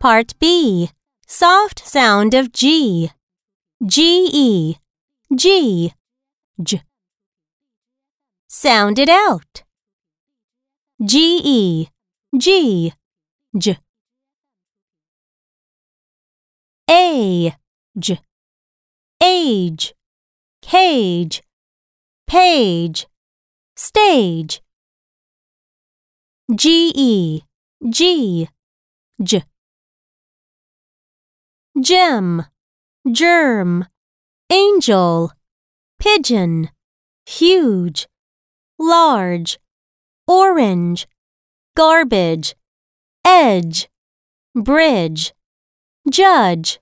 Part B. Soft sound of G. G E. G. J. Sound it out. G E. G. J. A. J. Age. Cage. Page. Stage. G E. G. J. Gem, germ, angel, pigeon, huge, large, orange, garbage, edge, bridge, judge.